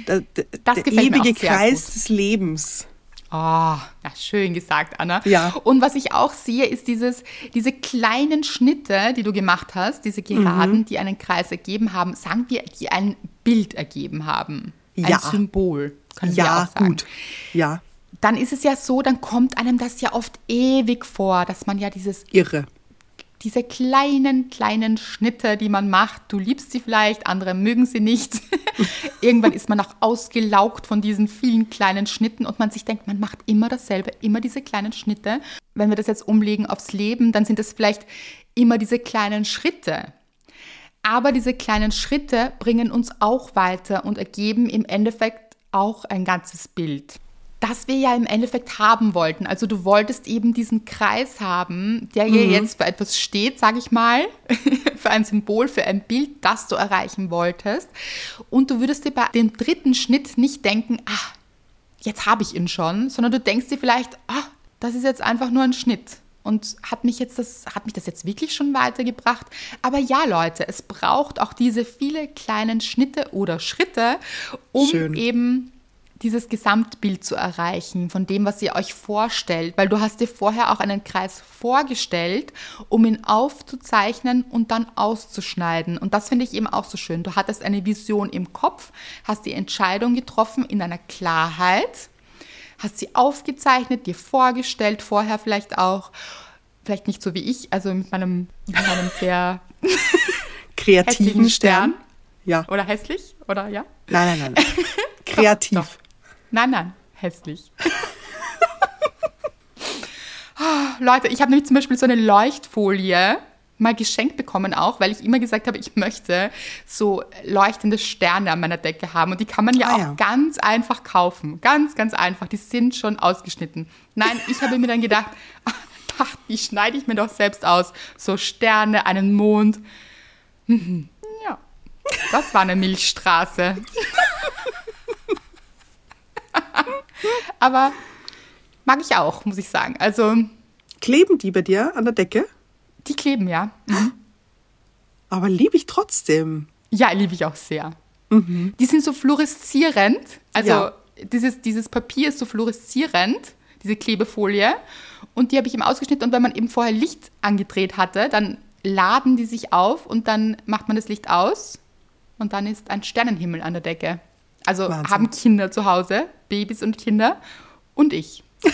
der, der ewige Kreis des Lebens. Oh, ja, schön gesagt, Anna. Ja. Und was ich auch sehe, ist dieses, diese kleinen Schnitte, die du gemacht hast, diese Geraden, mhm. die einen Kreis ergeben haben, sagen wir, die ein Bild ergeben haben. Ein Ja. Symbol, können wir Ja, auch sagen. gut. Ja, Dann ist es ja so, dann kommt einem das ja oft ewig vor, dass man ja dieses irre. Diese kleinen, kleinen Schnitte, die man macht. Du liebst sie vielleicht, andere mögen sie nicht. <laughs> Irgendwann ist man auch ausgelaugt von diesen vielen kleinen Schnitten und man sich denkt, man macht immer dasselbe, immer diese kleinen Schnitte. Wenn wir das jetzt umlegen aufs Leben, dann sind es vielleicht immer diese kleinen Schritte. Aber diese kleinen Schritte bringen uns auch weiter und ergeben im Endeffekt auch ein ganzes Bild das wir ja im Endeffekt haben wollten. Also du wolltest eben diesen Kreis haben, der hier jetzt für etwas steht, sage ich mal, <laughs> für ein Symbol, für ein Bild, das du erreichen wolltest. Und du würdest dir bei dem dritten Schnitt nicht denken, ah, jetzt habe ich ihn schon, sondern du denkst dir vielleicht, ah, das ist jetzt einfach nur ein Schnitt. Und hat mich jetzt das, hat mich das jetzt wirklich schon weitergebracht? Aber ja, Leute, es braucht auch diese viele kleinen Schnitte oder Schritte, um Schön. eben dieses Gesamtbild zu erreichen von dem, was ihr euch vorstellt, weil du hast dir vorher auch einen Kreis vorgestellt, um ihn aufzuzeichnen und dann auszuschneiden. Und das finde ich eben auch so schön. Du hattest eine Vision im Kopf, hast die Entscheidung getroffen in einer Klarheit, hast sie aufgezeichnet, dir vorgestellt, vorher vielleicht auch, vielleicht nicht so wie ich, also mit meinem, mit meinem sehr <laughs> Kreativen Stern. Stern. Ja. Oder hässlich, oder ja? Nein, nein, nein. <laughs> Kreativ. Doch. Nein, nein, hässlich. <laughs> Ah, Leute, ich habe nämlich zum Beispiel so eine Leuchtfolie mal geschenkt bekommen auch, weil ich immer gesagt habe, ich möchte so leuchtende Sterne an meiner Decke haben und die kann man ja Ah, auch ja. ganz einfach kaufen. Ganz, ganz einfach. Die sind schon ausgeschnitten. Nein, ich habe mir dann gedacht, <laughs> ach, die schneide ich mir doch selbst aus. So Sterne, einen Mond. Mhm. Ja, das war eine Milchstraße. <laughs> <laughs> Aber mag ich auch, muss ich sagen. Also, Kleben die bei dir an der Decke? die kleben ja. Aber liebe ich trotzdem. Ja, liebe ich auch sehr. Die sind so fluoreszierend. Also, Ja. dieses, dieses Papier ist so fluoreszierend, diese Klebefolie. Und die habe ich eben ausgeschnitten. Und wenn man eben vorher Licht angedreht hatte, dann laden die sich auf und dann macht man das Licht aus. Und dann ist ein Sternenhimmel an der Decke. Also Wahnsinn. haben Kinder zu Hause, Babys und Kinder und ich. <laughs>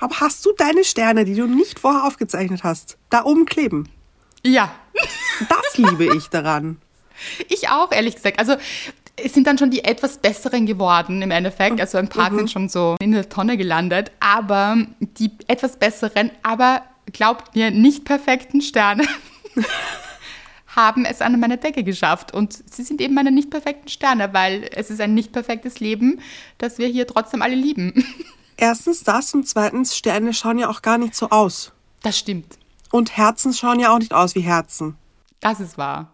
Aber hast du deine Sterne, die du nicht vorher aufgezeichnet hast, da oben kleben? Ja, Das liebe ich daran. Ich auch, ehrlich gesagt. Also es sind dann schon die etwas besseren geworden im Endeffekt. Also ein paar sind schon so in der Tonne gelandet. Aber die etwas besseren, aber glaubt mir, nicht perfekten Sterne <laughs> haben es an meine Decke geschafft. Und sie sind eben meine nicht perfekten Sterne, weil es ist ein nicht perfektes Leben, das wir hier trotzdem alle lieben. <laughs> Erstens das und zweitens, Sterne schauen ja auch gar nicht so aus. Das stimmt. Und Herzen schauen ja auch nicht aus wie Herzen. Das ist wahr.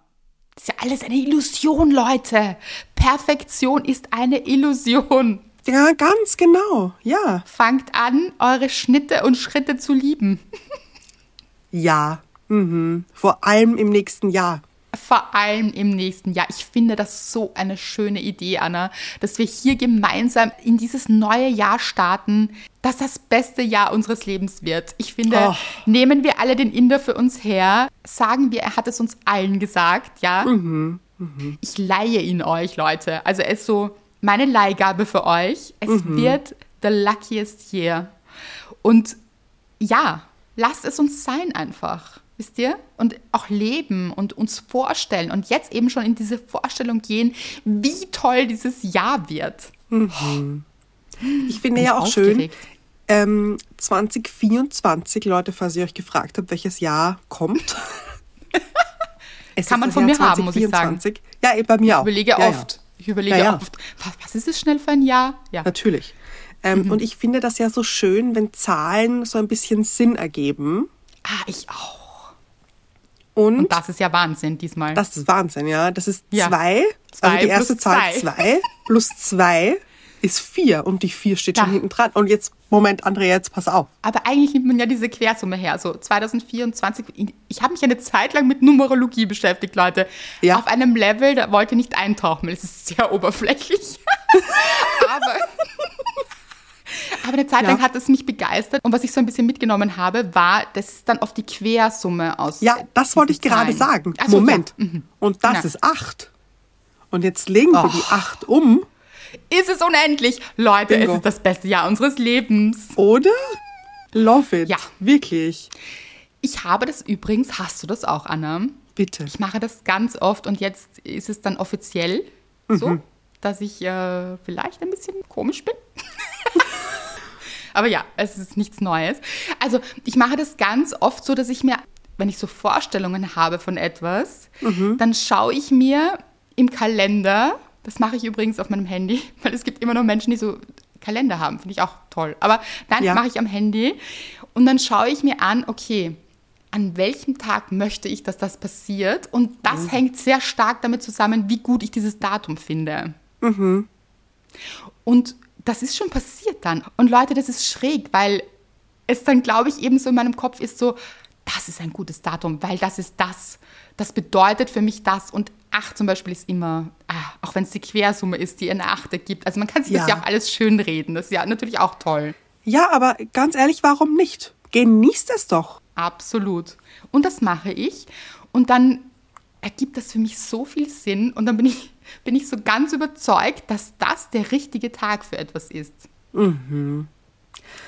Das ist ja alles eine Illusion, Leute. Perfektion ist eine Illusion. Ja, ganz genau. Ja. Fangt an, eure Schnitte und Schritte zu lieben. <laughs> Ja. Mhm. Vor allem im nächsten Jahr. Vor allem im nächsten Jahr. Ich finde das so eine schöne Idee, Anna, dass wir hier gemeinsam in dieses neue Jahr starten, das das beste Jahr unseres Lebens wird. Ich finde, Oh. nehmen wir alle den Inder für uns her, sagen wir, er hat es uns allen gesagt, ja. Ich leihe ihn euch, Leute. Also es ist so meine Leihgabe für euch. Es wird the luckiest year. Und ja, lasst es uns sein einfach. Wisst ihr? Und auch leben und uns vorstellen und jetzt eben schon in diese Vorstellung gehen, wie toll dieses Jahr wird. Ich finde ja auch schön, aufgeregt. ähm, 2024, Leute, falls ihr euch gefragt habt, welches Jahr kommt. <laughs> Es Kann man von Jahr mir haben, muss ich sagen. 2024. Ja, eh, bei mir auch. Ich überlege ja, oft. Ich überlege Ja, ja. oft, was, ist es schnell für ein Jahr? Ja. Ja, natürlich. Ähm, Mhm. Und ich finde das ja so schön, wenn Zahlen so ein bisschen Sinn ergeben. Ah, ich auch. Und, Und das ist ja Wahnsinn diesmal. das ist Wahnsinn, ja. Das ist Ja. zwei. Zwei also die erste Zahl zwei. zwei plus zwei ist vier und die vier steht Da. schon hinten dran. Und jetzt, Moment, Andrea, jetzt pass auf. Aber eigentlich nimmt man ja diese Quersumme her. So 2024. Ich habe mich eine Zeit lang mit Numerologie beschäftigt, Leute. Ja. Auf einem Level, da wollte ich nicht eintauchen, weil es ist sehr oberflächlich. <laughs> aber, Aber eine Zeit Ja. lang hat es mich begeistert. Und was ich so ein bisschen mitgenommen habe, war, dass es dann auf die Quersumme aus. Ja, das wollte ich gerade Zahlen. sagen. Ach so, Moment. Ja. Mhm. Und das Ja. ist acht. Und jetzt legen wir Oh. die acht um, Ist es unendlich? Leute, Bingo. es ist das beste Jahr unseres Lebens. oder? Love it. Ja. Wirklich. Ich habe das übrigens, hast du das auch, Anna? Bitte. Ich mache das ganz oft und jetzt ist es dann offiziell so, dass ich äh, vielleicht ein bisschen komisch bin. <laughs> Aber ja, es ist nichts Neues. Also ich mache das ganz oft so, dass ich mir, wenn ich so Vorstellungen habe von etwas, dann schaue ich mir im Kalender, das mache ich übrigens auf meinem Handy, <laughs> weil es gibt immer noch Menschen, die so Kalender haben, finde ich auch toll. Aber nein, Ja. mache ich am Handy und dann schaue ich mir an, okay, an welchem Tag möchte ich, dass das passiert? Und das hängt sehr stark damit zusammen, wie gut ich dieses Datum finde. Und das ist schon passiert dann. Und Leute, das ist schräg, weil es dann, glaube ich, eben so in meinem Kopf ist so, das ist ein gutes Datum, weil das ist das. Das bedeutet für mich das. Und acht zum Beispiel ist immer, ah, auch wenn es die Quersumme ist, die eine Acht ergibt. Also man kann sich das Ja. ja auch alles schön reden. Das ist ja natürlich auch toll. Ja, aber ganz ehrlich, warum nicht? Genießt es doch. Absolut. Und das mache ich. Und dann ergibt das für mich so viel Sinn. Und dann bin ich, bin ich so ganz überzeugt, dass das der richtige Tag für etwas ist.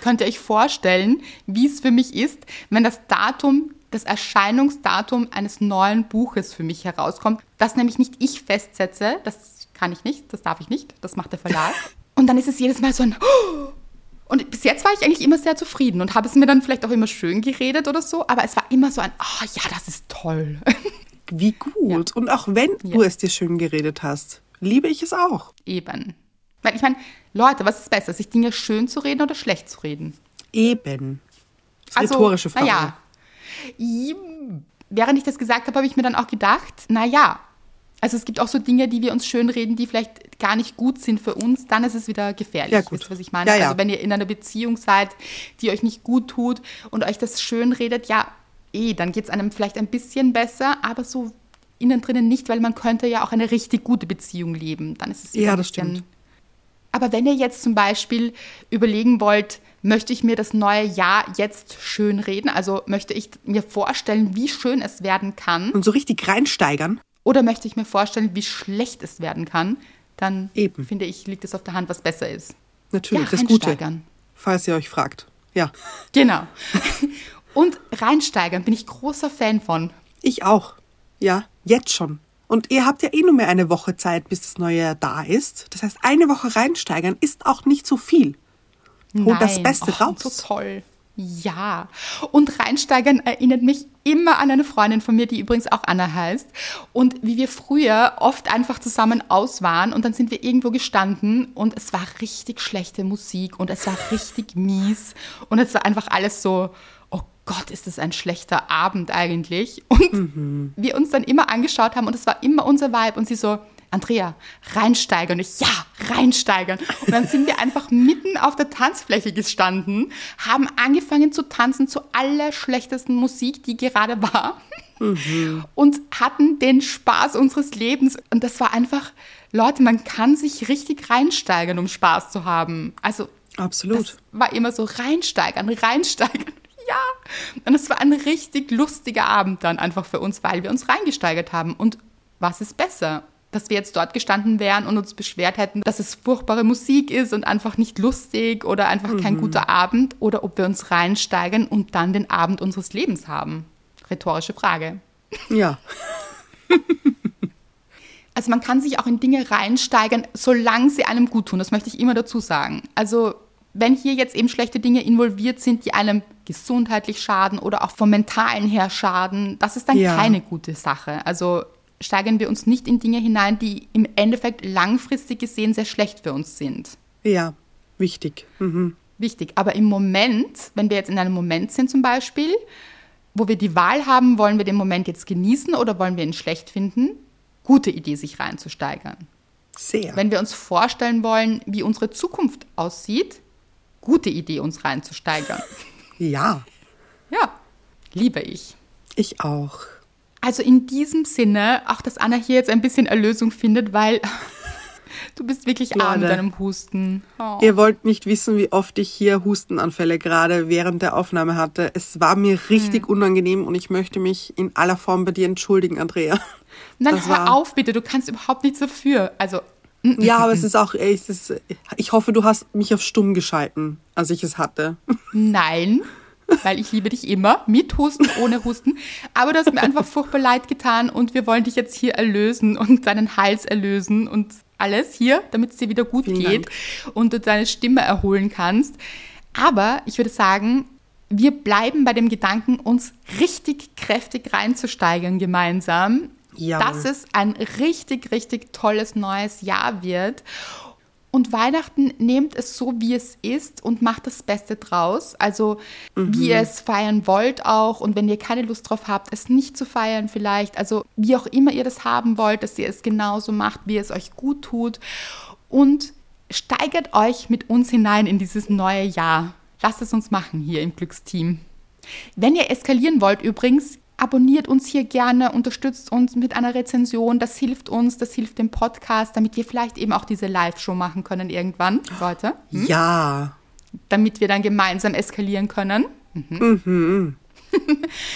Könnt ihr euch vorstellen, wie es für mich ist, wenn das Datum, das Erscheinungsdatum eines neuen Buches für mich herauskommt, das nämlich nicht ich festsetze, das kann ich nicht, das darf ich nicht, das macht der Verlag. <laughs> Und dann ist es jedes Mal so ein und bis jetzt war ich eigentlich immer sehr zufrieden und habe es mir dann vielleicht auch immer schön geredet oder so, aber es war immer so ein, ah ja, das ist toll. <laughs> Wie gut. Und auch wenn du es dir schön geredet hast, liebe ich es auch. Eben. Weil ich meine, Leute, was ist besser, sich Dinge schön zu reden oder schlecht zu reden? Eben. Rhetorische Frage. Naja, während ich das gesagt habe, habe ich mir dann auch gedacht, naja, also es gibt auch so Dinge, die wir uns schön reden, die vielleicht gar nicht gut sind für uns, dann ist es wieder gefährlich. Ja, gut. Wisst ihr, was ich meine? Ja, ja. Also wenn ihr in einer Beziehung seid, die euch nicht gut tut und euch das schön redet, ja, eh, dann geht es einem vielleicht ein bisschen besser, aber so innen drinnen nicht, weil man könnte ja auch eine richtig gute Beziehung leben. Dann ist es Ja, das stimmt. aber wenn ihr jetzt zum Beispiel überlegen wollt, möchte ich mir das neue Jahr jetzt schön reden, also möchte ich mir vorstellen, wie schön es werden kann, Und so richtig reinsteigern. oder möchte ich mir vorstellen, wie schlecht es werden kann, dann Eben. finde ich, liegt es auf der Hand, was besser ist. Natürlich, Ja, das Gute. reinsteigern. Falls ihr euch fragt. Ja, Genau. <laughs> Und reinsteigern bin ich großer Fan von. ich auch. Ja, jetzt schon. Und ihr habt ja eh nur mehr eine Woche Zeit, bis das neue Jahr da ist. Das heißt, eine Woche reinsteigern ist auch nicht so viel. Holt das Nein. Beste oh, raus. So toll. Ja. Und reinsteigern erinnert mich immer an eine Freundin von mir, die übrigens auch Anna heißt. Und wie wir früher oft einfach zusammen aus waren und dann sind wir irgendwo gestanden und es war richtig schlechte Musik und es war richtig mies und es war einfach alles so, Gott, ist das ein schlechter Abend eigentlich. Und wir uns dann immer angeschaut haben und es war immer unser Vibe und sie so, Andrea, reinsteigern. Und ich, ja, reinsteigern. Und dann sind wir einfach mitten auf der Tanzfläche gestanden, haben angefangen zu tanzen zu allerschlechtesten Musik, die gerade war. Und hatten den Spaß unseres Lebens. Und das war einfach, Leute, man kann sich richtig reinsteigern, um Spaß zu haben. Also, Absolut. war immer so reinsteigern, reinsteigern. Ja. Und es war ein richtig lustiger Abend dann einfach für uns, weil wir uns reingesteigert haben. Und was ist besser? Dass wir jetzt dort gestanden wären und uns beschwert hätten, dass es furchtbare Musik ist und einfach nicht lustig oder einfach kein guter Abend oder ob wir uns reinsteigern und dann den Abend unseres Lebens haben. Rhetorische Frage. Ja. <laughs> Also man kann sich auch in Dinge reinsteigern, solange sie einem gut tun. Das möchte ich immer dazu sagen. Also wenn hier jetzt eben schlechte Dinge involviert sind, die einem gesundheitlich schaden oder auch vom mentalen her schaden, das ist dann Ja. keine gute Sache. Also steigern wir uns nicht in Dinge hinein, die im Endeffekt langfristig gesehen sehr schlecht für uns sind. Ja, wichtig. Mhm. Wichtig. Aber im Moment, wenn wir jetzt in einem Moment sind zum Beispiel, wo wir die Wahl haben, wollen wir den Moment jetzt genießen oder wollen wir ihn schlecht finden, gute Idee, sich reinzusteigern. Sehr. Wenn wir uns vorstellen wollen, wie unsere Zukunft aussieht, gute Idee, uns reinzusteigern. Ja, Ja, liebe ich. ich auch. Also in diesem Sinne, auch dass Anna hier jetzt ein bisschen Erlösung findet, weil <laughs> Du bist wirklich arm mit deinem Husten. Oh. Ihr wollt nicht wissen, wie oft ich hier Hustenanfälle gerade während der Aufnahme hatte. Es war mir richtig unangenehm und ich möchte mich in aller Form bei dir entschuldigen, Andrea. Dann das hör war- auf, bitte. Du kannst überhaupt nichts dafür. Also, Ja, aber es ist auch, es ist, ich hoffe, du hast mich auf stumm geschalten, als ich es hatte. nein. Weil ich liebe dich immer, mit Husten, ohne Husten. Aber du hast mir einfach furchtbar leid getan und wir wollen dich jetzt hier erlösen und deinen Hals erlösen und alles hier, damit es dir wieder gut Vielen geht und du deine Stimme erholen kannst. Aber ich würde sagen, wir bleiben bei dem Gedanken, uns richtig kräftig reinzusteigern gemeinsam, Jawohl. dass es ein richtig, richtig tolles neues Jahr wird. Und Weihnachten nehmt es so, wie es ist und macht das Beste draus. Also wie ihr es feiern wollt auch. Und wenn ihr keine Lust drauf habt, es nicht zu feiern vielleicht. Also wie auch immer ihr das haben wollt, dass ihr es genauso macht, wie es euch gut tut. Und steigert euch mit uns hinein in dieses neue Jahr. Lasst es uns machen hier im Glücksteam. Wenn ihr eskalieren wollt, übrigens, abonniert uns hier gerne, unterstützt uns mit einer Rezension. Das hilft uns, das hilft dem Podcast, damit wir vielleicht eben auch diese Live-Show machen können irgendwann, Leute. Ja, Damit wir dann gemeinsam eskalieren können. <laughs>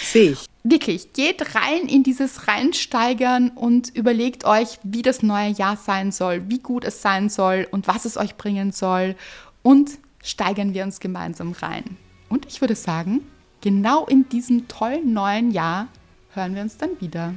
sehe ich. Wirklich, geht rein in dieses Reinsteigern und überlegt euch, wie das neue Jahr sein soll, wie gut es sein soll und was es euch bringen soll. Und steigern wir uns gemeinsam rein. Und ich würde sagen, genau in diesem tollen neuen Jahr hören wir uns dann wieder.